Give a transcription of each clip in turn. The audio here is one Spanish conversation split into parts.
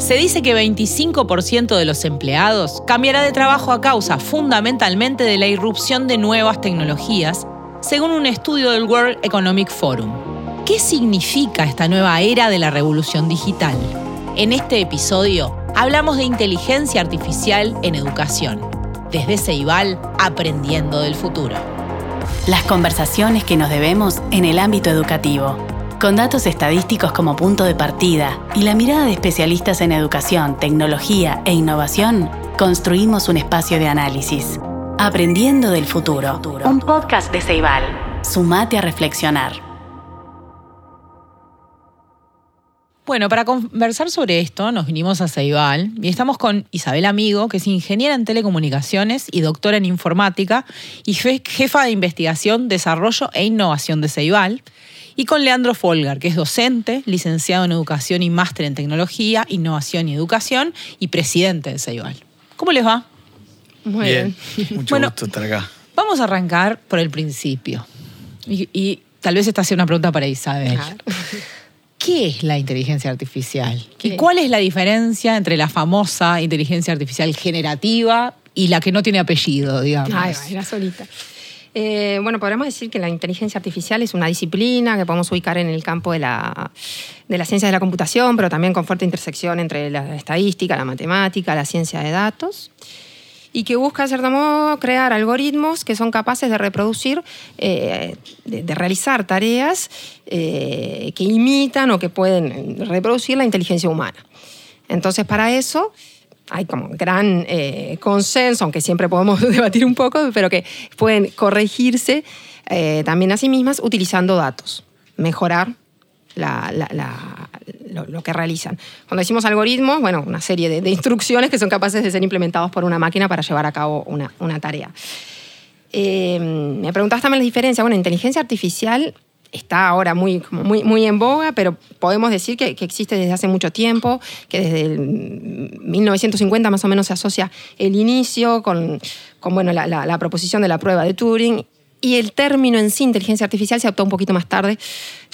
Se dice que 25% de los empleados cambiará de trabajo a causa fundamentalmente de la irrupción de nuevas tecnologías, según un estudio del World Economic Forum. ¿Qué significa esta nueva era de la revolución digital? En este episodio hablamos de inteligencia artificial en educación. Desde Ceibal, aprendiendo del futuro. Las conversaciones que nos debemos en el ámbito educativo con datos estadísticos como punto de partida y la mirada de especialistas en educación, tecnología e innovación, construimos un espacio de análisis. Aprendiendo del futuro. Un podcast de Ceibal. Sumate a reflexionar. Bueno, para conversar sobre esto nos vinimos a Ceibal y estamos con Isabel Amigo, que es ingeniera en telecomunicaciones y doctora en informática y jefa de investigación, desarrollo e innovación de Ceibal y con Leandro Folgar, que es docente, licenciado en Educación y máster en Tecnología, Innovación y Educación y presidente de Ceibal. ¿Cómo les va? Muy bien. Mucho gusto estar acá. Vamos a arrancar por el principio. Y, tal vez esta sea una pregunta para Isabel. ¿Qué es la inteligencia artificial? ¿Y cuál es la diferencia entre la famosa inteligencia artificial generativa y la que no tiene apellido, digamos? Ay, era solita. Eh, bueno, podríamos decir que la inteligencia artificial es una disciplina que podemos ubicar en el campo de la, de la ciencia de la computación, pero también con fuerte intersección entre la estadística, la matemática, la ciencia de datos y que busca, de cierto modo, crear algoritmos que son capaces de reproducir, eh, de, realizar tareas eh, que imitan o que pueden reproducir la inteligencia humana. Entonces, para eso hay como gran eh, consenso, aunque siempre podemos debatir un poco, pero que pueden corregirse eh, también a sí mismas utilizando datos, mejorar lo, que realizan. Cuando decimos algoritmos, bueno, una serie de, instrucciones que son capaces de ser implementados por una máquina para llevar a cabo una, tarea. Eh, me preguntabas también la diferencia. Bueno, inteligencia artificial está ahora muy, muy, muy en boga, pero podemos decir que, existe desde hace mucho tiempo, que desde el 1950 más o menos se asocia el inicio con, con bueno, la, la, proposición de la prueba de Turing y el término en sí, inteligencia artificial, se adoptó un poquito más tarde,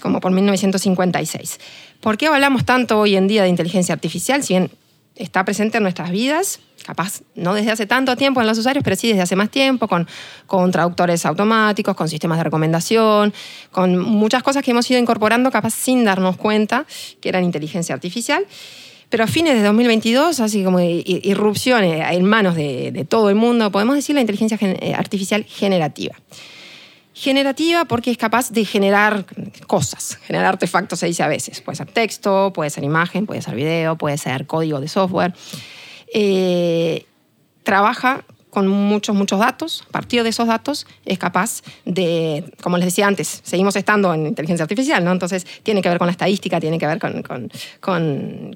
como por 1956. ¿Por qué hablamos tanto hoy en día de inteligencia artificial? Si bien está presente en nuestras vidas, capaz no desde hace tanto tiempo en los usuarios, pero sí desde hace más tiempo, con, con traductores automáticos, con sistemas de recomendación, con muchas cosas que hemos ido incorporando capaz sin darnos cuenta que eran inteligencia artificial. Pero a fines de 2022, así como irrupciones en manos de, todo el mundo, podemos decir la inteligencia eh, artificial generativa. Generativa porque es capaz de generar cosas, generar artefactos se dice a veces. Puede ser texto, puede ser imagen, puede ser video, puede ser código de software. Eh, trabaja con muchos, muchos datos. A partir de esos datos es capaz de, como les decía antes, seguimos estando en inteligencia artificial, ¿no? Entonces tiene que ver con la estadística, tiene que ver con, con,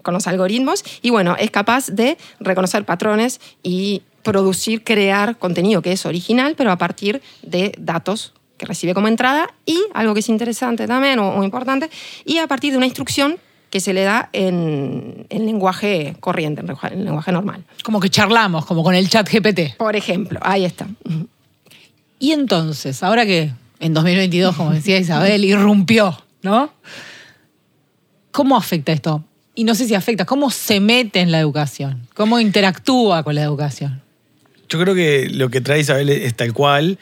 con, los algoritmos y bueno, es capaz de reconocer patrones y producir, crear contenido que es original, pero a partir de datos que recibe como entrada y algo que es interesante también o, o importante, y a partir de una instrucción que se le da en, lenguaje corriente, en lenguaje normal. Como que charlamos, como con el chat GPT. Por ejemplo, ahí está. Y entonces, ahora que en 2022, como decía Isabel, irrumpió, ¿no? ¿Cómo afecta esto? Y no sé si afecta, ¿cómo se mete en la educación? ¿Cómo interactúa con la educación? Yo creo que lo que trae Isabel es tal cual,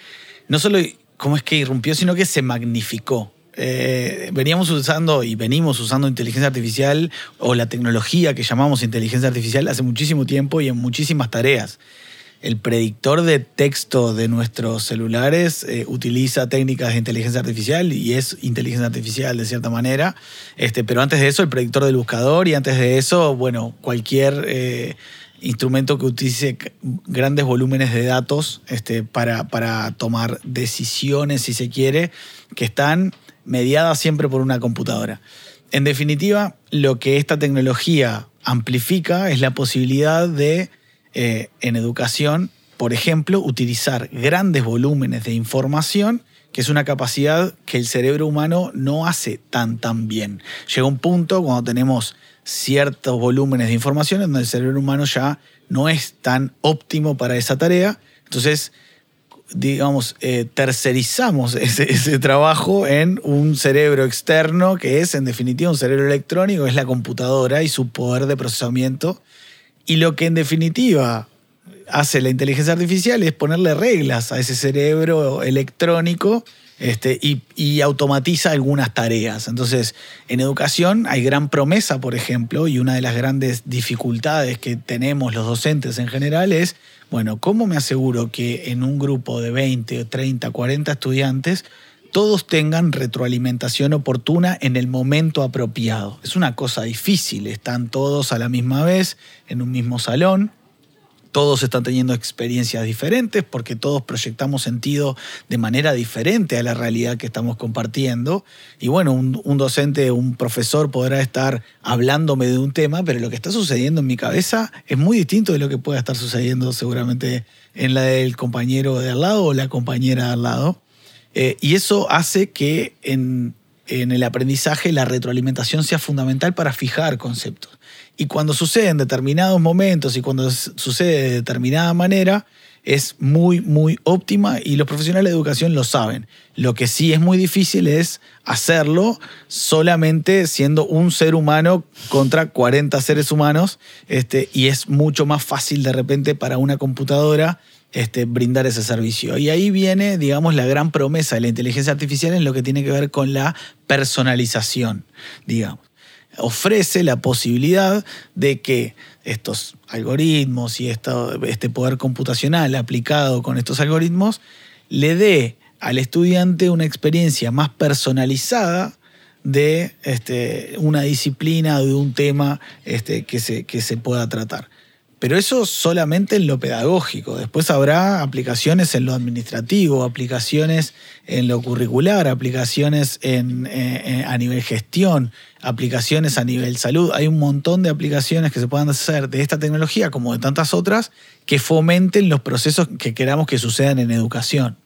no solo cómo es que irrumpió, sino que se magnificó. Eh, veníamos usando y venimos usando inteligencia artificial o la tecnología que llamamos inteligencia artificial hace muchísimo tiempo y en muchísimas tareas. El predictor de texto de nuestros celulares eh, utiliza técnicas de inteligencia artificial y es inteligencia artificial de cierta manera. Este, pero antes de eso, el predictor del buscador y antes de eso, bueno, cualquier eh, instrumento que utilice grandes volúmenes de datos este, para, para tomar decisiones, si se quiere, que están mediada siempre por una computadora. En definitiva, lo que esta tecnología amplifica es la posibilidad de, eh, en educación, por ejemplo, utilizar grandes volúmenes de información, que es una capacidad que el cerebro humano no hace tan tan bien. Llega un punto cuando tenemos ciertos volúmenes de información en donde el cerebro humano ya no es tan óptimo para esa tarea. Entonces, digamos, eh, tercerizamos ese, ese, trabajo en un cerebro externo que es, en definitiva, un cerebro electrónico, es la computadora y su poder de procesamiento. Y lo que en definitiva hace la inteligencia artificial es ponerle reglas a ese cerebro electrónico este, y, automatiza algunas tareas. Entonces, en educación hay gran promesa, por ejemplo, y una de las grandes dificultades que tenemos los docentes en general es, bueno, ¿cómo me aseguro que en un grupo de 20, 30, 40 estudiantes todos tengan retroalimentación oportuna en el momento apropiado? Es una cosa difícil, están todos a la misma vez en un mismo salón todos están teniendo experiencias diferentes porque todos proyectamos sentido de manera diferente a la realidad que estamos compartiendo. Y bueno, un, docente, un profesor podrá estar hablándome de un tema, pero lo que está sucediendo en mi cabeza es muy distinto de lo que pueda estar sucediendo seguramente en la del compañero de al lado o la compañera de al lado. Eh, y eso hace que en, en el aprendizaje la retroalimentación sea fundamental para fijar conceptos. Y cuando sucede en determinados momentos y cuando sucede de determinada manera, es muy, muy óptima y los profesionales de educación lo saben. Lo que sí es muy difícil es hacerlo solamente siendo un ser humano contra 40 seres humanos este, y es mucho más fácil de repente para una computadora este, brindar ese servicio. Y ahí viene, digamos, la gran promesa de la inteligencia artificial en lo que tiene que ver con la personalización, digamos ofrece la posibilidad de que estos algoritmos y este poder computacional aplicado con estos algoritmos le dé al estudiante una experiencia más personalizada de este, una disciplina o de un tema este, que, se, que se pueda tratar. Pero eso solamente en lo pedagógico. Después habrá aplicaciones en lo administrativo, aplicaciones en lo curricular, aplicaciones eh, eh, a nivel gestión, aplicaciones a nivel salud. Hay un montón de aplicaciones que se puedan hacer de esta tecnología, como de tantas otras, que fomenten los procesos que queramos que sucedan en educación.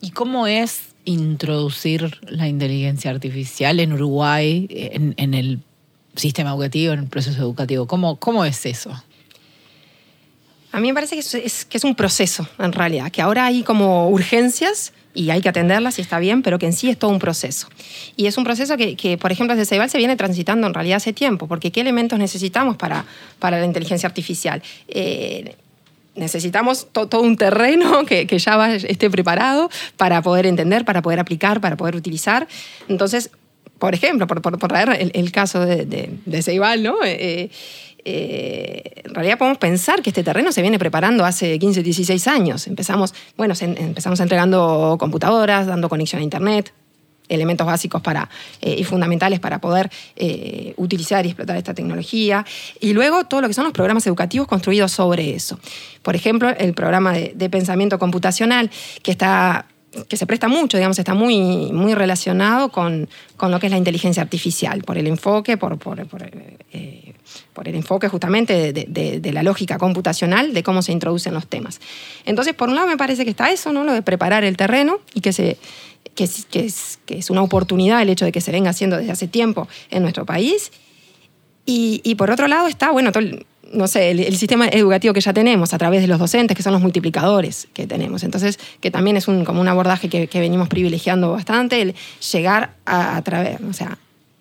¿Y cómo es introducir la inteligencia artificial en Uruguay en el sistema educativo, en el proceso educativo? ¿Cómo, cómo es eso? A mí me parece que es, que es un proceso, en realidad, que ahora hay como urgencias y hay que atenderlas y está bien, pero que en sí es todo un proceso. Y es un proceso que, por ejemplo, desde Ceibal se viene transitando en realidad hace tiempo, porque ¿qué elementos necesitamos para, para la inteligencia artificial? Eh, necesitamos todo un terreno que, que ya esté preparado para poder entender, para poder aplicar, para poder utilizar. Entonces, por ejemplo, por, por, traer el, caso de, de, Ceibal, ¿no? Eh, eh, en realidad podemos pensar que este terreno se viene preparando hace 15, 16 años. Empezamos, bueno, empezamos entregando computadoras, dando conexión a Internet, elementos básicos para, eh, y fundamentales para poder utilizar y explotar esta tecnología. Y luego todo lo que son los programas educativos construidos sobre eso. Por ejemplo, el programa de, de pensamiento computacional, que está que se presta mucho, digamos, está muy, muy relacionado con, con lo que es la inteligencia artificial, por el enfoque, por, por, eh, el enfoque justamente de, la lógica computacional, de cómo se introducen los temas. Entonces, por un lado me parece que está eso, ¿no? Lo de preparar el terreno y que se que es, que es, que es una oportunidad el hecho de que se venga haciendo desde hace tiempo en nuestro país. Y, y por otro lado está, bueno, todo no sé, el, sistema educativo que ya tenemos a través de los docentes, que son los multiplicadores que tenemos. Entonces, que también es un, como un abordaje que, venimos privilegiando bastante, el llegar a, través, o sea,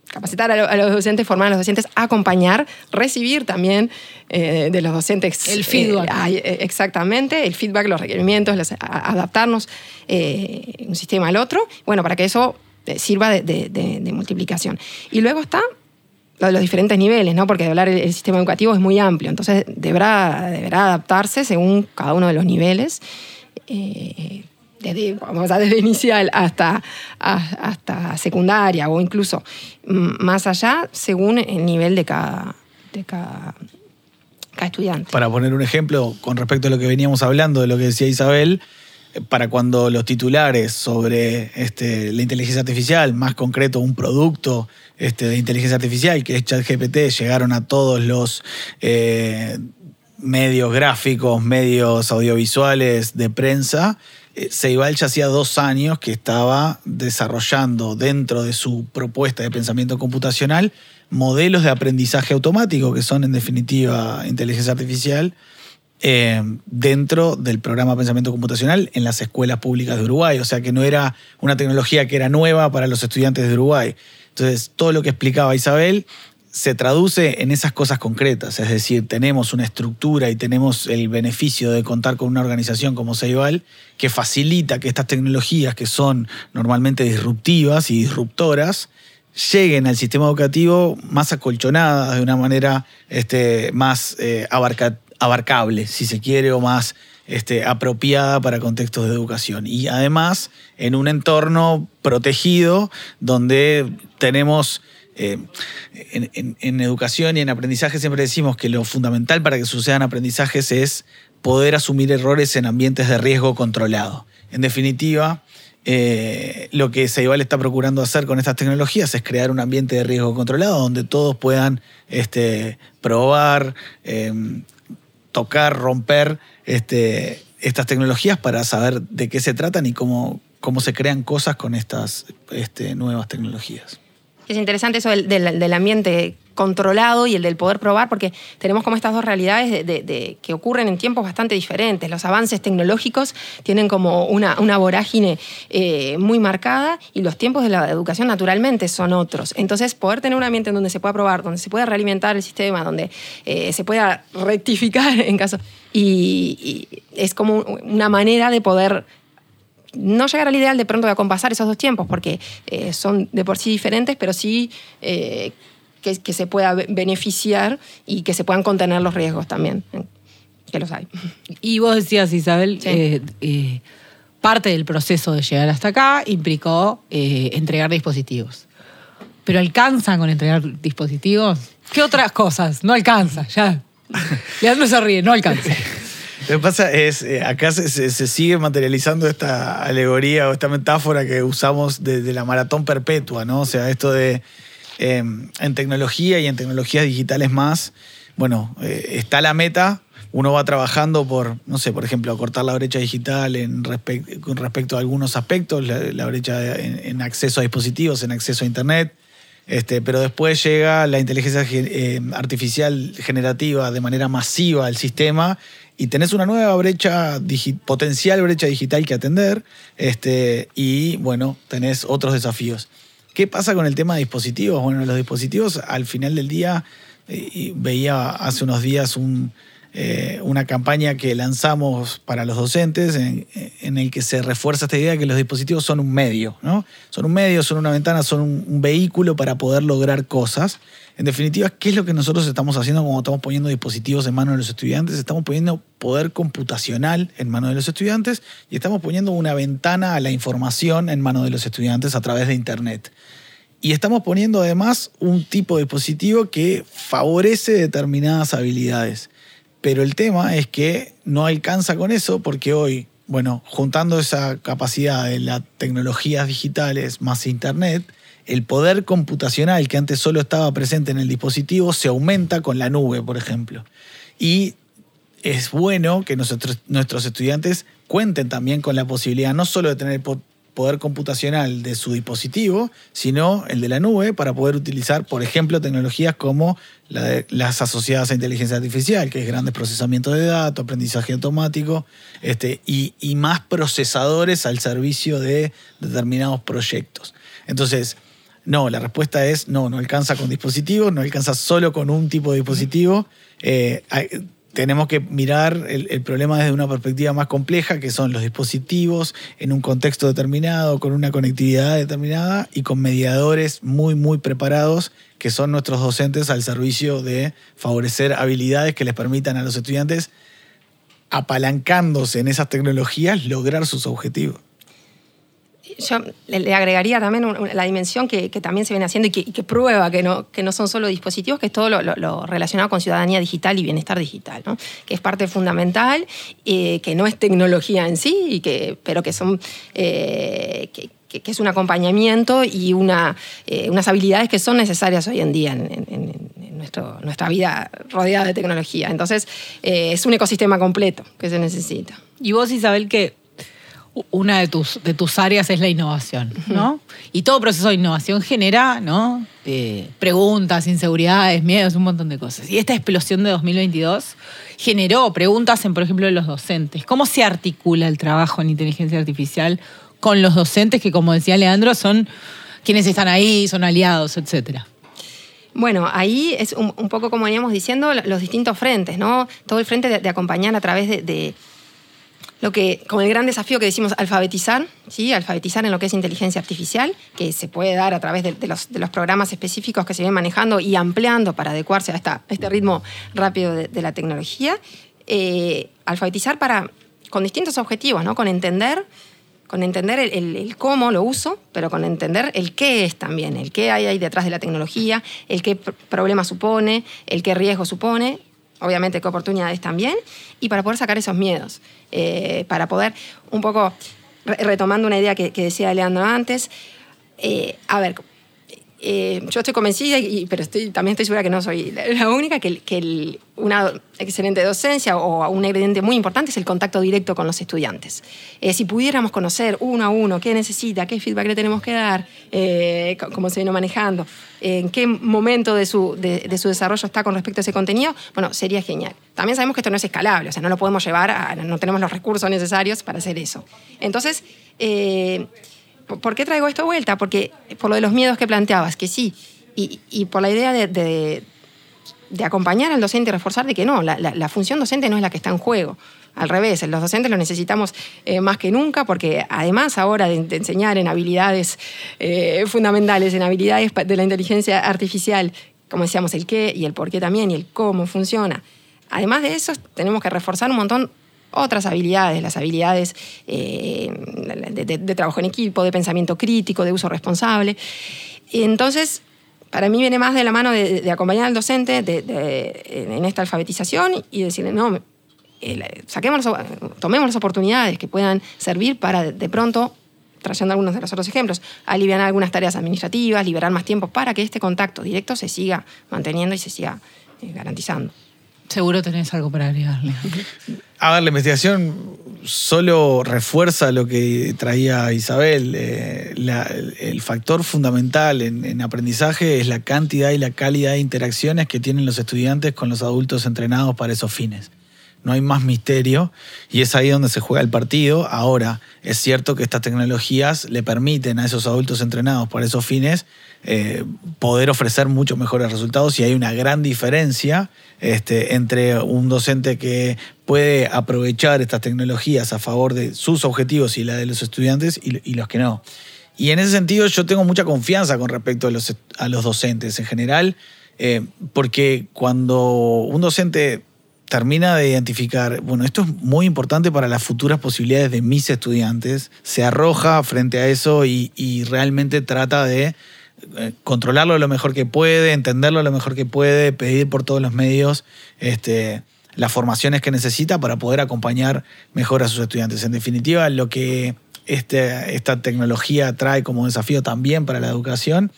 capacitar a, los docentes, formar a los docentes, acompañar, recibir también eh, de los docentes. El feedback. Eh, eh, exactamente, el feedback, los requerimientos, adaptarnos un sistema al otro, bueno, para que eso sirva de multiplicación. Y luego está los diferentes niveles, ¿no? porque hablar el, sistema educativo es muy amplio, entonces deberá, deberá adaptarse según cada uno de los niveles, eh, desde, vamos a desde inicial hasta, hasta secundaria o incluso más allá, según el nivel de cada, de cada estudiante. Para poner un ejemplo con respecto a lo que veníamos hablando, de lo que decía Isabel, para cuando los titulares sobre este, la inteligencia artificial, más concreto un producto este, de inteligencia artificial, que es ChatGPT, llegaron a todos los eh, medios gráficos, medios audiovisuales de prensa, eh, Ceibal ya hacía dos años que estaba desarrollando dentro de su propuesta de pensamiento computacional modelos de aprendizaje automático, que son en definitiva inteligencia artificial, eh, dentro del programa Pensamiento Computacional en las escuelas públicas de Uruguay. O sea que no era una tecnología que era nueva para los estudiantes de Uruguay. Entonces, todo lo que explicaba Isabel se traduce en esas cosas concretas, es decir, tenemos una estructura y tenemos el beneficio de contar con una organización como Ceibal que facilita que estas tecnologías que son normalmente disruptivas y disruptoras lleguen al sistema educativo más acolchonadas, de una manera este, más eh, abarcable, si se quiere, o más este, apropiada para contextos de educación. Y además en un entorno protegido donde tenemos... Eh, en, educación y en aprendizaje siempre decimos que lo fundamental para que sucedan aprendizajes es poder asumir errores en ambientes de riesgo controlado. En definitiva, eh, lo que Ceibal está procurando hacer con estas tecnologías es crear un ambiente de riesgo controlado donde todos puedan este, probar, eh, tocar, romper este, estas tecnologías para saber de qué se tratan y cómo, cómo se crean cosas con estas este, nuevas tecnologías. Es interesante eso del, ambiente controlado y el del poder probar, porque tenemos como estas dos realidades de, que ocurren en tiempos bastante diferentes. Los avances tecnológicos tienen como una, una vorágine eh, muy marcada y los tiempos de la educación naturalmente son otros. Entonces, poder tener un ambiente en donde se pueda probar, donde se pueda realimentar el sistema, donde eh, se pueda rectificar en caso... y es como una manera de poder no llegar al ideal de pronto de acompasar esos dos tiempos, porque eh, son de por sí diferentes, pero sí que, se pueda beneficiar y que se puedan contener los riesgos también, eh, que los hay. Y vos decías, Isabel, parte del proceso de llegar hasta acá implicó entregar dispositivos. ¿Pero alcanza con entregar dispositivos? ¿Qué otras cosas? No alcanza, ya. Leandro se ríe, no alcanza. Lo que pasa es, eh, acá se, sigue materializando esta alegoría o esta metáfora que usamos de, la maratón perpetua, ¿no? O sea, esto de em, en tecnología y en tecnologías digitales más, bueno, eh, está la meta, uno va trabajando por, no sé, por ejemplo, cortar la brecha digital en con respecto a algunos aspectos, la, brecha en, acceso a dispositivos, en acceso a Internet. Este, pero después llega la inteligencia eh, artificial generativa de manera masiva al sistema y tenés una nueva brecha, potencial brecha digital que atender, este, y bueno, tenés otros desafíos. ¿Qué pasa con el tema de dispositivos? Bueno, los dispositivos al final del día, eh, veía hace unos días un, eh, una campaña que lanzamos para los docentes en, el que se refuerza esta idea de que los dispositivos son un medio, ¿no? Son un medio, son una ventana, son un, vehículo para poder lograr cosas. En definitiva, ¿qué es lo que nosotros estamos haciendo cuando estamos poniendo dispositivos en manos de los estudiantes? Estamos poniendo poder computacional en manos de los estudiantes y estamos poniendo una ventana a la información en manos de los estudiantes a través de Internet. Y estamos poniendo además un tipo de dispositivo que favorece determinadas habilidades. Pero el tema es que no alcanza con eso porque hoy, bueno, juntando esa capacidad de las tecnologías digitales más Internet, el poder computacional que antes solo estaba presente en el dispositivo se aumenta con la nube, por ejemplo. Y es bueno que nosotros, nuestros estudiantes cuenten también con la posibilidad no solo de tener poder computacional de su dispositivo, sino el de la nube para poder utilizar, por ejemplo, tecnologías como las asociadas a inteligencia artificial, que es grandes procesamientos de datos, aprendizaje automático, este, y, más procesadores al servicio de determinados proyectos. Entonces, no, la respuesta es no, no alcanza con dispositivos, no alcanza solo con un tipo de dispositivo. Eh, tenemos que mirar el, problema desde una perspectiva más compleja, que son los dispositivos en un contexto determinado, con una conectividad determinada y con mediadores muy, muy preparados, que son nuestros docentes al servicio de favorecer habilidades que les permitan a los estudiantes, apalancándose en esas tecnologías, lograr sus objetivos yo le agregaría también la dimensión que, también se viene haciendo y que, prueba que no, que no son solo dispositivos, que es todo lo, relacionado con ciudadanía digital y bienestar digital, ¿no? que es parte fundamental, eh, que no es tecnología en sí, y que, pero que son... Eh, que, es un acompañamiento y una, eh, unas habilidades que son necesarias hoy en día en, nuestro, nuestra vida rodeada de tecnología. Entonces, es un ecosistema completo que se necesita. Y vos, Isabel, que una de tus, de tus áreas es la innovación, ¿no? Y todo proceso de innovación genera, ¿no? Eh, preguntas, inseguridades, miedos, un montón de cosas. Y esta explosión de 2022 generó preguntas en, por ejemplo, los docentes. ¿Cómo se articula el trabajo en inteligencia artificial con los docentes que, como decía Leandro, son quienes están ahí, son aliados, etcétera? Bueno, ahí es un, poco como veníamos diciendo, los distintos frentes, ¿no? Todo el frente de, acompañar a través de lo que, con el gran desafío que decimos alfabetizar, ¿sí? alfabetizar en lo que es inteligencia artificial, que se puede dar a través de, los, programas específicos que se vienen manejando y ampliando para adecuarse a, este ritmo rápido de, la tecnología. Eh, alfabetizar para, con distintos objetivos, ¿no? con entender, con entender el, cómo lo uso, pero con entender el qué es también, el qué hay ahí detrás de la tecnología, el qué problema supone, el qué riesgo supone obviamente qué oportunidades también, y para poder sacar esos miedos, eh, para poder un poco, retomando una idea que, decía Leandro antes, eh, a ver, eh, yo estoy convencida, y, pero estoy, también estoy segura que no soy la única, que, que una excelente docencia o un ingrediente muy importante es el contacto directo con los estudiantes. Eh, si pudiéramos conocer uno a uno qué necesita, qué feedback le tenemos que dar, eh, cómo se viene manejando, en qué momento de su, de, su, desarrollo está con respecto a ese contenido, bueno, sería genial. También sabemos que esto no es escalable, o sea, no lo podemos llevar, a, no tenemos los recursos necesarios para hacer eso. Entonces, ¿Por qué traigo esto de vuelta? Porque por lo de los miedos que planteabas, que sí, y, por la idea de, acompañar al docente y reforzar de que no, la, función docente no es la que está en juego. Al revés, los docentes lo necesitamos eh, más que nunca porque además ahora de, enseñar en habilidades eh, fundamentales, en habilidades de la inteligencia artificial, como decíamos, el qué y el por qué también y el cómo funciona. Además de eso, tenemos que reforzar un montón otras habilidades, las habilidades eh, de, trabajo en equipo, de pensamiento crítico, de uso responsable. entonces, para mí viene más de la mano de, acompañar al docente en esta alfabetización y decirle, no, eh, saquemos, tomemos las oportunidades que puedan servir para de pronto trayendo algunos de los otros ejemplos, aliviar algunas tareas administrativas, liberar más tiempo para que este contacto directo se siga manteniendo y se siga eh, garantizando. Seguro tenés algo para agregarle. A ver, la investigación solo refuerza lo que traía Isabel. Eh, el factor fundamental en, aprendizaje es la cantidad y la calidad de interacciones que tienen los estudiantes con los adultos entrenados para esos fines. No hay más misterio y es ahí donde se juega el partido. Ahora, es cierto que estas tecnologías le permiten a esos adultos entrenados para esos fines eh, poder ofrecer muchos mejores resultados y hay una gran diferencia este, entre un docente que puede aprovechar estas tecnologías a favor de sus objetivos y la de los estudiantes y, los que no. Y en ese sentido yo tengo mucha confianza con respecto a los, a los docentes en general, eh, porque cuando un docente termina de identificar, bueno, esto es muy importante para las futuras posibilidades de mis estudiantes, se arroja frente a eso y realmente trata de eh, controlarlo lo mejor que puede, entenderlo lo mejor que puede, pedir por todos los medios este, las formaciones que necesita para poder acompañar mejor a sus estudiantes. En definitiva, lo que este, esta tecnología trae como desafío también para la educación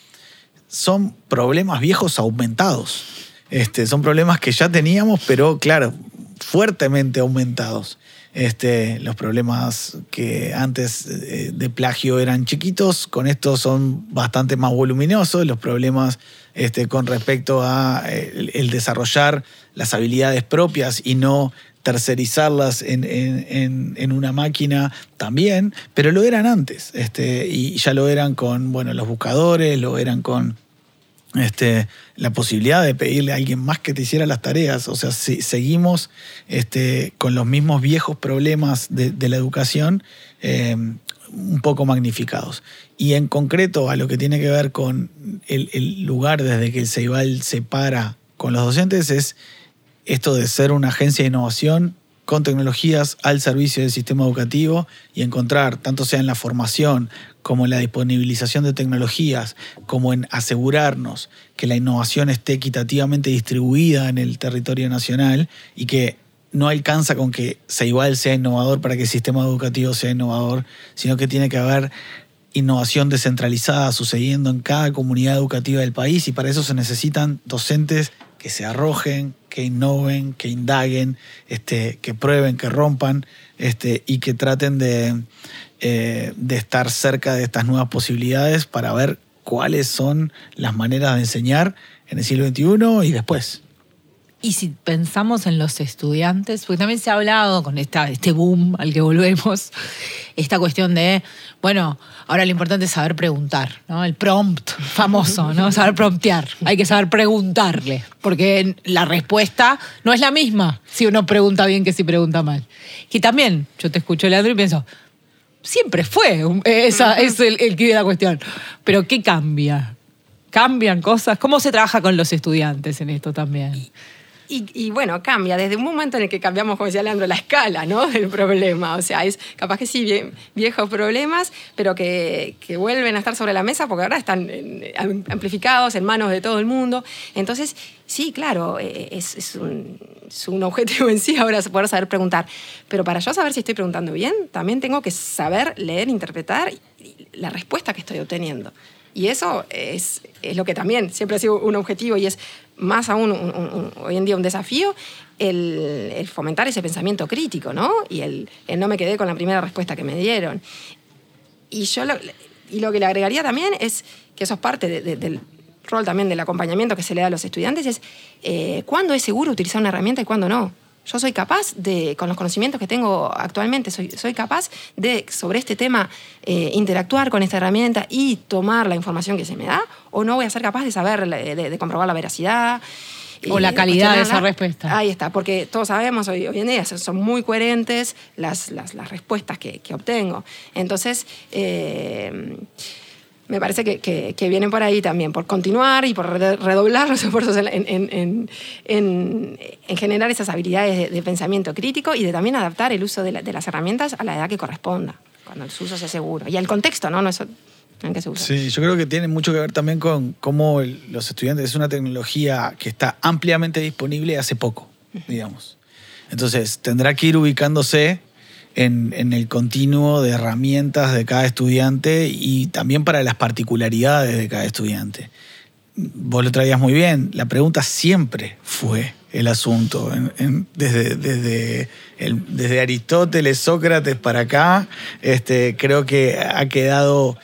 son problemas viejos aumentados. Este, son problemas que ya teníamos, pero claro, fuertemente aumentados. Este, los problemas que antes eh, de plagio eran chiquitos, con esto son bastante más voluminosos. Los problemas este, con respecto a eh, el, desarrollar las habilidades propias y no tercerizarlas en, una máquina también, pero lo eran antes. Y ya lo eran con bueno, los buscadores, lo eran con este, la posibilidad de pedirle a alguien más que te hiciera las tareas. O sea, si seguimos este, con los mismos viejos problemas de, la educación eh, un poco magnificados. Y en concreto a lo que tiene que ver con el, lugar desde que el Ceibal se para con los docentes es esto de ser una agencia de innovación con tecnologías al servicio del sistema educativo y encontrar, tanto sea en la formación como en la disponibilización de tecnologías, como en asegurarnos que la innovación esté equitativamente distribuida en el territorio nacional y que no alcanza con que igual sea innovador para que el sistema educativo sea innovador, sino que tiene que haber innovación descentralizada sucediendo en cada comunidad educativa del país y para eso se necesitan docentes que se arrojen, que innoven, que indaguen, este, que prueben, que rompan este, y que traten de, eh, de estar cerca de estas nuevas posibilidades para ver cuáles son las maneras de enseñar en el siglo XXI y después. Y si pensamos en los estudiantes, porque también se ha hablado con esta, este boom al que volvemos, esta cuestión de, bueno, ahora lo importante es saber preguntar, ¿no? El prompt famoso, ¿no? Saber promptear. Hay que saber preguntarle, porque la respuesta no es la misma si uno pregunta bien que si pregunta mal. Y también, yo te escucho, Leandro, y pienso, siempre fue, esa es el, el de la cuestión. Pero ¿qué cambia? ¿Cambian cosas? ¿Cómo se trabaja con los estudiantes en esto también? Y, bueno, cambia desde un momento en el que cambiamos, como decía Leandro, la escala ¿no? del problema. O sea, es capaz que sí, viejos problemas, pero que, vuelven a estar sobre la mesa porque ahora están amplificados en manos de todo el mundo. Entonces, sí, claro, eh, es, un, es un objetivo en sí ahora poder saber preguntar. Pero para yo saber si estoy preguntando bien, también tengo que saber leer, interpretar la respuesta que estoy obteniendo. Y eso es, es, lo que también siempre ha sido un objetivo y es más aún hoy en día un desafío, el, fomentar ese pensamiento crítico, ¿no? Y el, no me quedé con la primera respuesta que me dieron. Y yo lo, y lo que le agregaría también es que eso es parte del rol también del acompañamiento que se le da a los estudiantes, es eh, cuándo es seguro utilizar una herramienta y cuándo no yo soy capaz de, con los conocimientos que tengo actualmente, soy, soy capaz de, sobre este tema, eh, interactuar con esta herramienta y tomar la información que se me da, o no voy a ser capaz de saber, de, comprobar la veracidad. O la calidad de esa respuesta. Ahí está, porque todos sabemos hoy, hoy en día son muy coherentes las, las, las respuestas que, que, obtengo. Entonces, eh, me parece que, que, vienen por ahí también, por continuar y por redoblar los esfuerzos en, en, en generar esas habilidades de, pensamiento crítico y de también adaptar el uso de, las herramientas a la edad que corresponda, cuando el uso sea seguro. Y al contexto, ¿no? no es, en que se usa. Sí, yo creo que tiene mucho que ver también con cómo los estudiantes, es una tecnología que está ampliamente disponible hace poco, digamos. Entonces, tendrá que ir ubicándose en, el continuo de herramientas de cada estudiante y también para las particularidades de cada estudiante. Vos lo traías muy bien, la pregunta siempre fue el asunto, desde, desde, desde, Aristóteles, Sócrates para acá, este, creo que ha quedado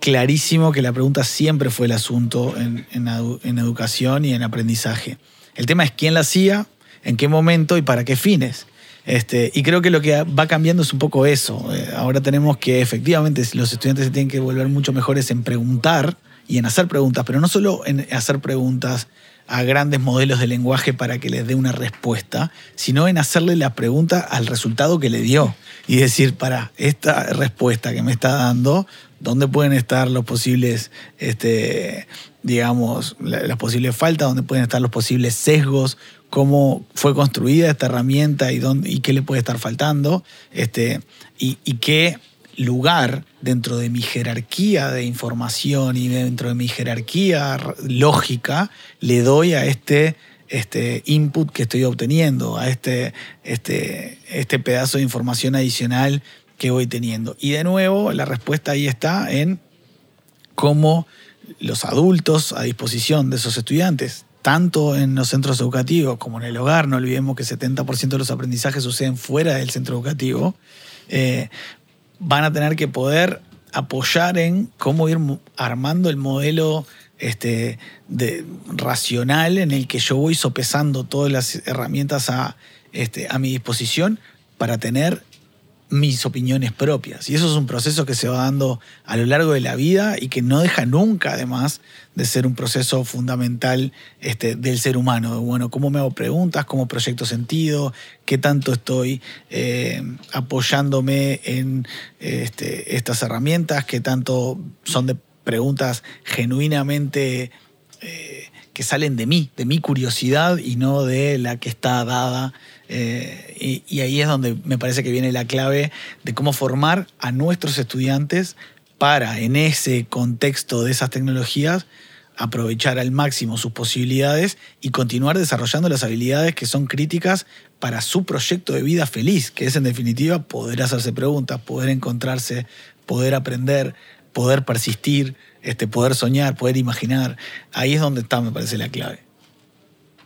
clarísimo que la pregunta siempre fue el asunto en, en educación y en aprendizaje. El tema es quién la hacía, en qué momento y para qué fines. Este, y creo que lo que va cambiando es un poco eso. Eh, ahora tenemos que efectivamente los estudiantes se tienen que volver mucho mejores en preguntar y en hacer preguntas, pero no solo en hacer preguntas a grandes modelos de lenguaje para que les dé una respuesta, sino en hacerle la pregunta al resultado que le dio y decir, para esta respuesta que me está dando, ¿dónde pueden estar los posibles, este, digamos, las posibles faltas, dónde pueden estar los posibles sesgos, cómo fue construida esta herramienta y, dónde, y qué le puede estar faltando, este, y, qué lugar dentro de mi jerarquía de información y dentro de mi jerarquía lógica le doy a este, este input que estoy obteniendo, a este, este, este pedazo de información adicional que voy teniendo. Y de nuevo, la respuesta ahí está en cómo los adultos a disposición de esos estudiantes tanto en los centros educativos como en el hogar, no olvidemos que 70% de los aprendizajes suceden fuera del centro educativo, eh, van a tener que poder apoyar en cómo ir armando el modelo este, racional en el que yo voy sopesando todas las herramientas a, este, a mi disposición para tener mis opiniones propias. Y eso es un proceso que se va dando a lo largo de la vida y que no deja nunca, además, de ser un proceso fundamental este, del ser humano. Bueno, cómo me hago preguntas, cómo proyecto sentido, qué tanto estoy eh, apoyándome en este, estas herramientas, qué tanto son de preguntas genuinamente... Eh, que salen de mí, de mi curiosidad y no de la que está dada. Eh, y, ahí es donde me parece que viene la clave de cómo formar a nuestros estudiantes para, en ese contexto de esas tecnologías, aprovechar al máximo sus posibilidades y continuar desarrollando las habilidades que son críticas para su proyecto de vida feliz, que es en definitiva poder hacerse preguntas, poder encontrarse, poder aprender, poder persistir, este, poder soñar, poder imaginar. Ahí es donde está, me parece, la clave.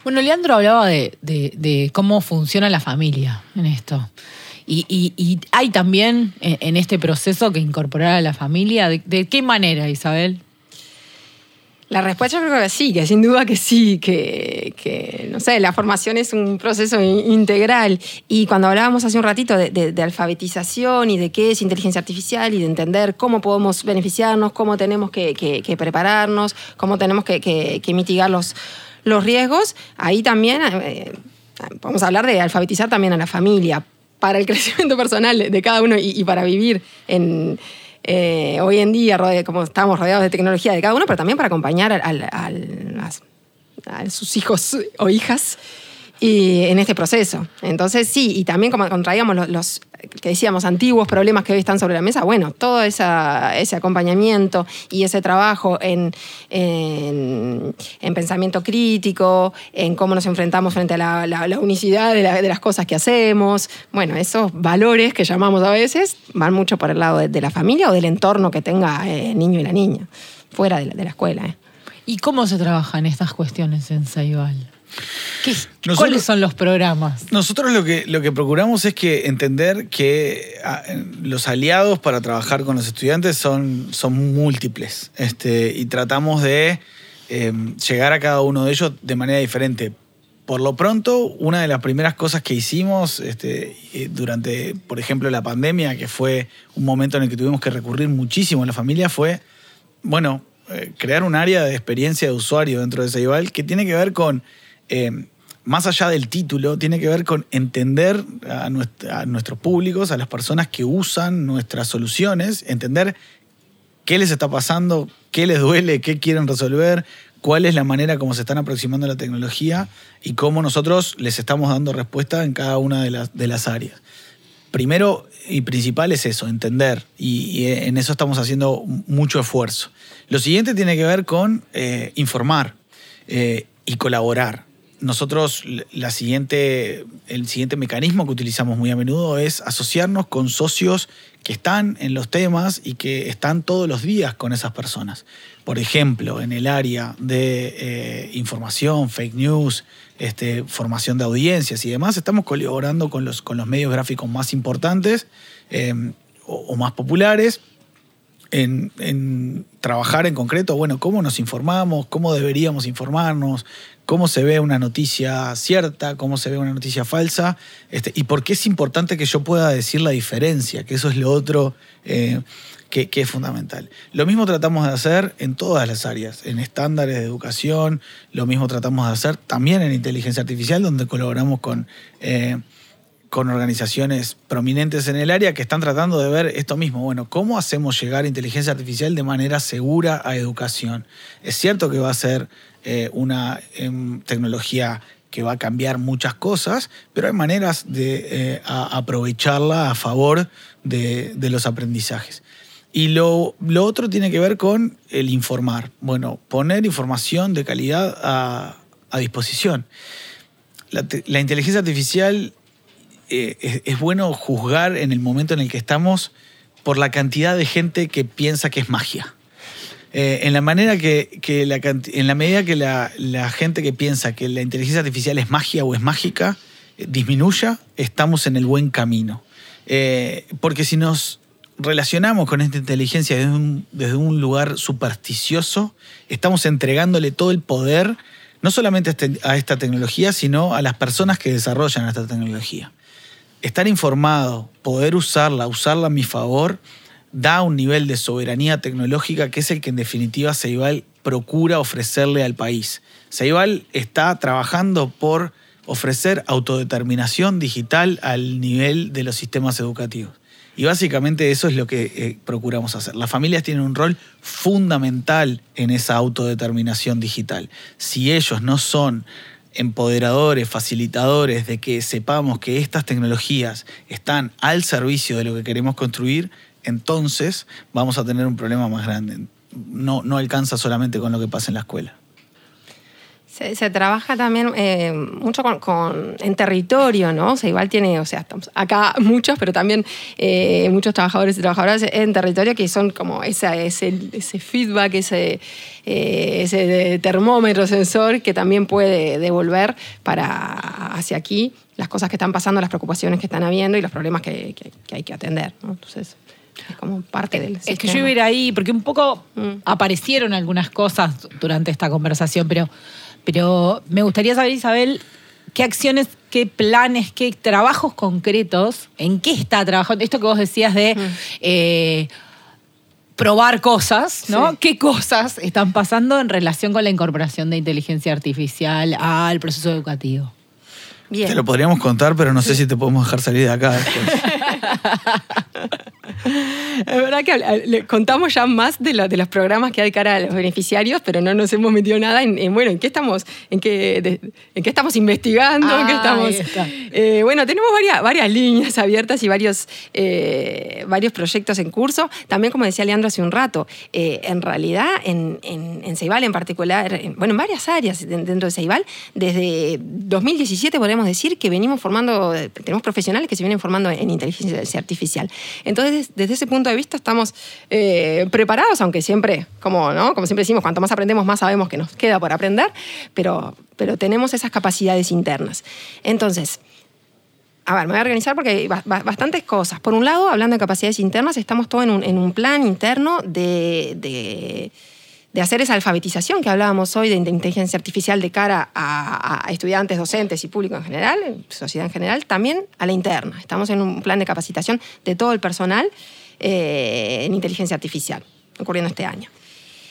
Bueno, Leandro hablaba de, cómo funciona la familia en esto. Y, hay también en, en este proceso que incorporar a la familia. ¿De, qué manera, Isabel? La respuesta creo que sí, que sin duda que sí, que, no sé, la formación es un proceso in- integral. Y cuando hablábamos hace un ratito de, alfabetización y de qué es inteligencia artificial y de entender cómo podemos beneficiarnos, cómo tenemos que, que- prepararnos, cómo tenemos que mitigar los, los riesgos, ahí también eh, podemos hablar de alfabetizar también a la familia para el crecimiento personal de, cada uno y, para vivir en, eh, hoy en día, como estamos rodeados de tecnología de cada uno, pero también para acompañar a sus hijos o hijas y en este proceso. Entonces, sí, y también como contraíamos los, que decíamos antiguos problemas que hoy están sobre la mesa, bueno, todo ese acompañamiento y ese trabajo en, en- en pensamiento crítico, en cómo nos enfrentamos frente a la, unicidad de, la- de las cosas que hacemos, bueno, esos valores que llamamos a veces van mucho por el lado de, la familia o del entorno que tenga eh, el niño y la niña, fuera de la, de la escuela. ¿eh? ¿Y cómo se trabajan estas cuestiones en Saibal? ¿Qué- Nosotros- ¿Cuáles son los programas? Nosotros lo que, lo que procuramos es que entender que ah, los aliados para trabajar con los estudiantes son, son múltiples este, y tratamos de eh, llegar a cada uno de ellos de manera diferente. Por lo pronto, una de las primeras cosas que hicimos este, eh, durante, por ejemplo, la pandemia, que fue un momento en el que tuvimos que recurrir muchísimo a la familia, fue, bueno, eh, crear un área de experiencia de usuario dentro de Ceibal que tiene que ver con eh, más allá del título, tiene que ver con entender a, nuestros públicos, a las personas que usan nuestras soluciones, entender qué les está pasando, qué les duele, qué quieren resolver, cuál es la manera como se están aproximando a la tecnología y cómo nosotros les estamos dando respuesta en cada una de las, áreas. Primero y principal es eso, entender, y, y en eso estamos haciendo mucho esfuerzo. Lo siguiente tiene que ver con eh, informar eh, y colaborar. Nosotros, la siguiente, el siguiente mecanismo que utilizamos muy a menudo es asociarnos con socios que están en los temas y que están todos los días con esas personas. Por ejemplo, en el área de eh, información, fake news, este, formación de audiencias y demás, estamos colaborando con los, con los medios gráficos más importantes eh, o, más populares en trabajar en concreto, bueno, cómo nos informamos, cómo deberíamos informarnos, cómo se ve una noticia cierta, cómo se ve una noticia falsa, este, y por qué es importante que yo pueda decir la diferencia, que eso es lo otro eh, que, es fundamental. Lo mismo tratamos de hacer en todas las áreas, en estándares de educación, lo mismo tratamos de hacer también en inteligencia artificial, donde colaboramos con... eh, con organizaciones prominentes en el área que están tratando de ver esto mismo. Bueno, ¿cómo hacemos llegar inteligencia artificial de manera segura a educación? Es cierto que va a ser eh, una em, tecnología que va a cambiar muchas cosas, pero hay maneras de eh, aprovecharla a favor de, los aprendizajes. Y lo, otro tiene que ver con el informar. Bueno, poner información de calidad a, disposición. La inteligencia artificial eh, es, bueno juzgar en el momento en el que estamos por la cantidad de gente que piensa que es magia. Eh, en la manera que, la, en la medida que la, gente que piensa que la inteligencia artificial es magia o es mágica eh, disminuya, estamos en el buen camino. Porque si nos relacionamos con esta inteligencia desde un, lugar supersticioso, estamos entregándole todo el poder, no solamente a, este- a esta tecnología, sino a las personas que desarrollan esta tecnología estar informado, poder usarla, usarla a mi favor, da un nivel de soberanía tecnológica que es el que en definitiva Ceibal procura ofrecerle al país. Ceibal está trabajando por ofrecer autodeterminación digital al nivel de los sistemas educativos. Y básicamente eso es lo que eh, procuramos hacer. Las familias tienen un rol fundamental en esa autodeterminación digital. Si ellos no son empoderadores, facilitadores de que sepamos que estas tecnologías están al servicio de lo que queremos construir, entonces vamos a tener un problema más grande. No, no alcanza solamente con lo que pasa en la escuela. Se, se trabaja también eh, mucho con, con- en territorio, ¿no? O sea, igual tiene, o sea, estamos acá muchos, pero también eh, muchos trabajadores y trabajadoras en territorio que son como esa, ese, ese feedback, ese, eh, ese termómetro, sensor que también puede devolver para hacia aquí las cosas que están pasando, las preocupaciones que están habiendo y los problemas que, que- que hay que atender, ¿no? Entonces, es como parte del Es que yo iba a ir ahí, porque un poco Mm. aparecieron algunas cosas durante esta conversación, pero, pero me gustaría saber, Isabel, qué acciones, qué planes, qué trabajos concretos, en qué está trabajando. Esto que vos decías de Mm. eh, probar cosas, ¿no? Sí. ¿Qué cosas están pasando en relación con la incorporación de inteligencia artificial al proceso educativo? Bien. Te lo podríamos contar, pero no sé si te podemos dejar salir de acá después. Es verdad que le contamos ya más de, de los programas que hay cara a los beneficiarios, pero no nos hemos metido nada en, en, bueno, en qué estamos, en qué, de- en qué estamos investigando, en qué Ah, estamos. Eh, bueno, tenemos varias, varias líneas abiertas y varios, eh, varios proyectos en curso. También, como decía Leandro hace un rato, eh, en realidad en, en, en Ceibal en particular, en- bueno, en varias áreas de- dentro de Ceibal, desde 2017 podemos decir que venimos formando, tenemos profesionales que se vienen formando en inteligencia artificial. Entonces, desde ese punto de vista estamos eh, preparados, aunque siempre, como, ¿no? como siempre decimos, cuanto más aprendemos, más sabemos que nos queda por aprender, pero, pero tenemos esas capacidades internas. Entonces, a ver, me voy a organizar porque hay ba- ba- bastantes cosas. Por un lado, hablando de capacidades internas, estamos todos en un, en un plan interno de- de hacer esa alfabetización que hablábamos hoy de inteligencia artificial de cara a, estudiantes, docentes y público en general, sociedad en general, también a la interna. Estamos en un plan de capacitación de todo el personal eh, en inteligencia artificial, ocurriendo este año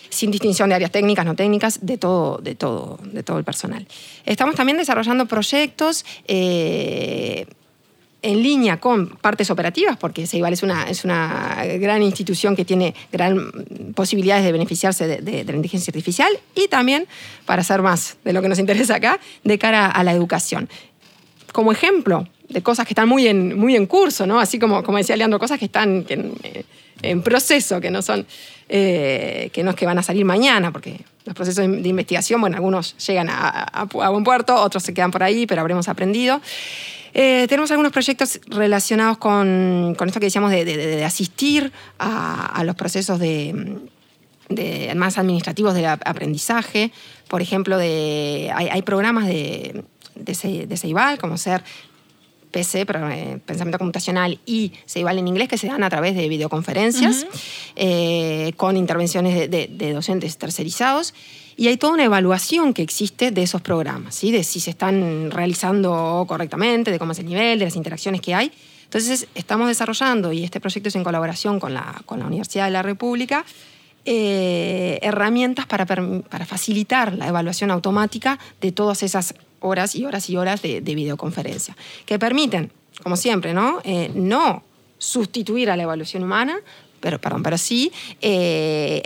sin distinción de áreas técnicas, no técnicas, de todo, de todo, de todo el personal. Estamos también desarrollando proyectos eh, en línea con partes operativas, porque Ceibal es una, es una gran institución que tiene gran posibilidades de beneficiarse de, de- de la inteligencia artificial y también, para hacer más de lo que nos interesa acá, de cara a la educación. Como ejemplo de cosas que están muy en, muy en curso, ¿no? así como, como decía Leandro, cosas que están en, en proceso, que no son eh, que no es que van a salir mañana, porque los procesos de investigación, bueno, algunos llegan a, a- a buen puerto, otros se quedan por ahí, pero habremos aprendido. Eh, tenemos algunos proyectos relacionados con, con esto que decíamos de, de- de- asistir a, a los procesos de, de- más administrativos del ap- aprendizaje. Por ejemplo, de, hay, hay programas de, de, Ce- de Ceibal, como ser PC, eh, Pensamiento Computacional, y Ceibal en inglés, que se dan a través de videoconferencias, eh, con intervenciones de docentes tercerizados. Y hay toda una evaluación que existe de esos programas, ¿sí? de si se están realizando correctamente, de cómo es el nivel, de las interacciones que hay. Entonces, estamos desarrollando, y este proyecto es en colaboración con la, con la Universidad de la República, eh, herramientas para, para facilitar la evaluación automática de todas esas horas y horas y horas de, de videoconferencia, que permiten, como siempre, ¿no? Eh, no sustituir a la evaluación humana, pero, perdón, pero sí eh,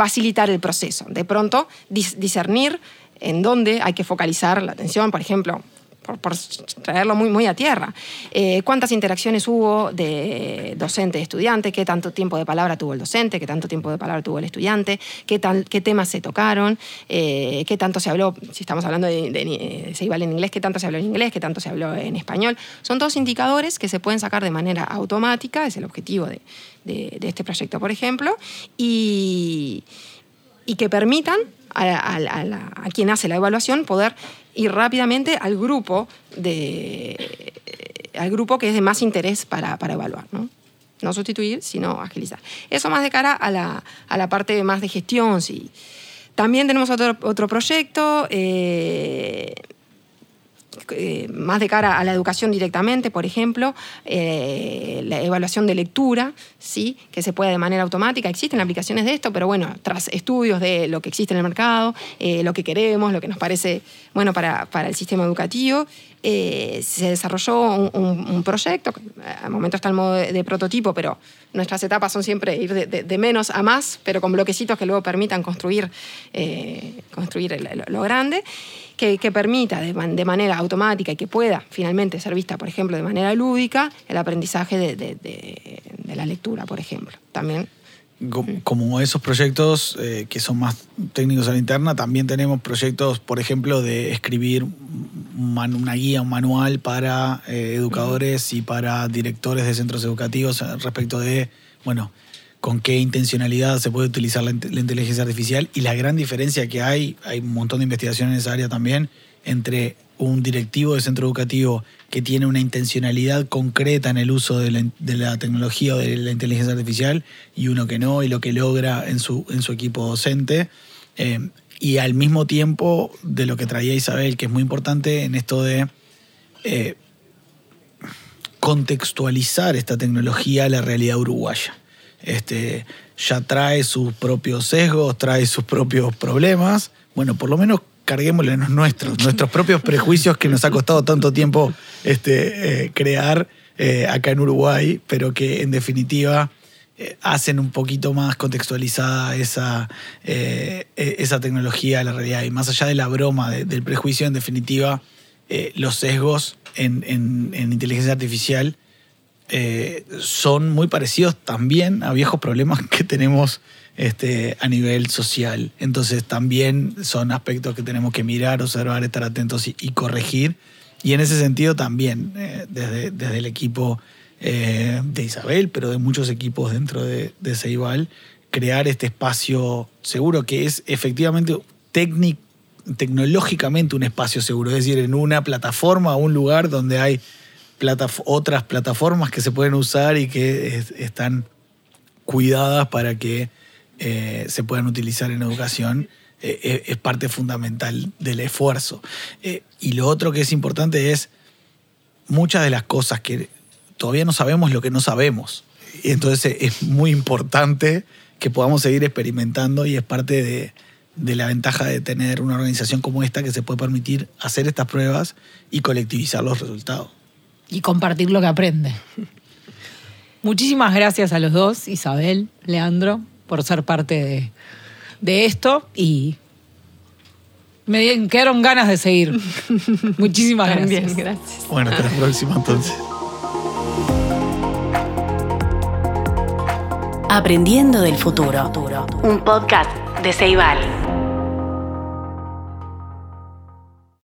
facilitar el proceso. De pronto, dis- discernir en dónde hay que focalizar la atención, por ejemplo, por, traerlo muy, muy a tierra. Eh, ¿Cuántas interacciones hubo de docente-estudiante? ¿Qué tanto tiempo de palabra tuvo el docente? ¿Qué tanto tiempo de palabra tuvo el estudiante? ¿Qué, tal, qué temas se tocaron? Eh, ¿Qué tanto se habló? Si estamos hablando de, de Ceibal en inglés, ¿qué tanto se habló en inglés? ¿Qué tanto se habló en español? Son todos indicadores que se pueden sacar de manera automática, es el objetivo de, de- este proyecto, por ejemplo, y, y que permitan a quien hace la evaluación poder ir rápidamente al grupo, de, al grupo que es de más interés para, para evaluar. ¿no? no sustituir, sino agilizar. Eso más de cara a la, a la parte más de gestión. Sí. También tenemos otro, otro proyecto. eh, eh, más de cara a la educación directamente, por ejemplo, eh, la evaluación de lectura, ¿sí? que se puede de manera automática. Existen aplicaciones de esto, pero bueno, tras estudios de lo que existe en el mercado, eh, lo que queremos, lo que nos parece bueno para, para el sistema educativo, eh, se desarrolló un, un- un proyecto, al momento está en modo de, de prototipo, pero nuestras etapas son siempre ir de, de- de menos a más, pero con bloquecitos que luego permitan construir, eh, construir el- lo, lo grande, que, que permita de, man- de manera automática y que pueda finalmente ser vista, por ejemplo, de manera lúdica, el aprendizaje de, de- de- de la lectura, por ejemplo. También co- como esos proyectos eh, que son más técnicos a la interna, también tenemos proyectos, por ejemplo, de escribir una guía, un manual para eh, educadores y para directores de centros educativos eh, respecto de, bueno, con qué intencionalidad se puede utilizar la, int- la inteligencia artificial y la gran diferencia que hay, hay un montón de investigación en esa área también, entre un directivo de centro educativo que tiene una intencionalidad concreta en el uso de la, tecnología o de la inteligencia artificial y uno que no, y lo que logra en su, en su equipo docente. Eh, y al mismo tiempo de lo que traía Isabel, que es muy importante en esto de eh, contextualizar esta tecnología a la realidad uruguaya. Este, ya trae sus propios sesgos, trae sus propios problemas. Bueno, por lo menos carguémosle nuestros, nuestros propios prejuicios que nos ha costado tanto tiempo este, eh, crear eh, acá en Uruguay, pero que en definitiva eh, hacen un poquito más contextualizada esa, eh, esa tecnología a la realidad. Y más allá de la broma de- del prejuicio, en definitiva, los sesgos en- en inteligencia artificial eh, son muy parecidos también a viejos problemas que tenemos este, a nivel social. Entonces también son aspectos que tenemos que mirar, observar, estar atentos y, corregir. Y en ese sentido también, eh, desde, desde el equipo eh, de Isabel, pero de muchos equipos dentro de, de Ceibal, crear este espacio seguro que es efectivamente técnico tecnológicamente un espacio seguro, es decir, en una plataforma un lugar donde hay otras plataformas que se pueden usar y que es- están cuidadas para que eh, se puedan utilizar en educación, eh, eh, es parte fundamental del esfuerzo. Eh, y lo otro que es importante es muchas de las cosas que todavía no sabemos lo que no sabemos. Entonces es muy importante que podamos seguir experimentando y es parte de, de la ventaja de tener una organización como esta que se puede permitir hacer estas pruebas y colectivizar los resultados. Y compartir lo que aprende. Muchísimas gracias a los dos, Isabel, Leandro, por ser parte de, de esto y me quedaron ganas de seguir. Muchísimas También, gracias. gracias. Bueno, hasta la próxima entonces. Aprendiendo del futuro. Un podcast de Ceibal.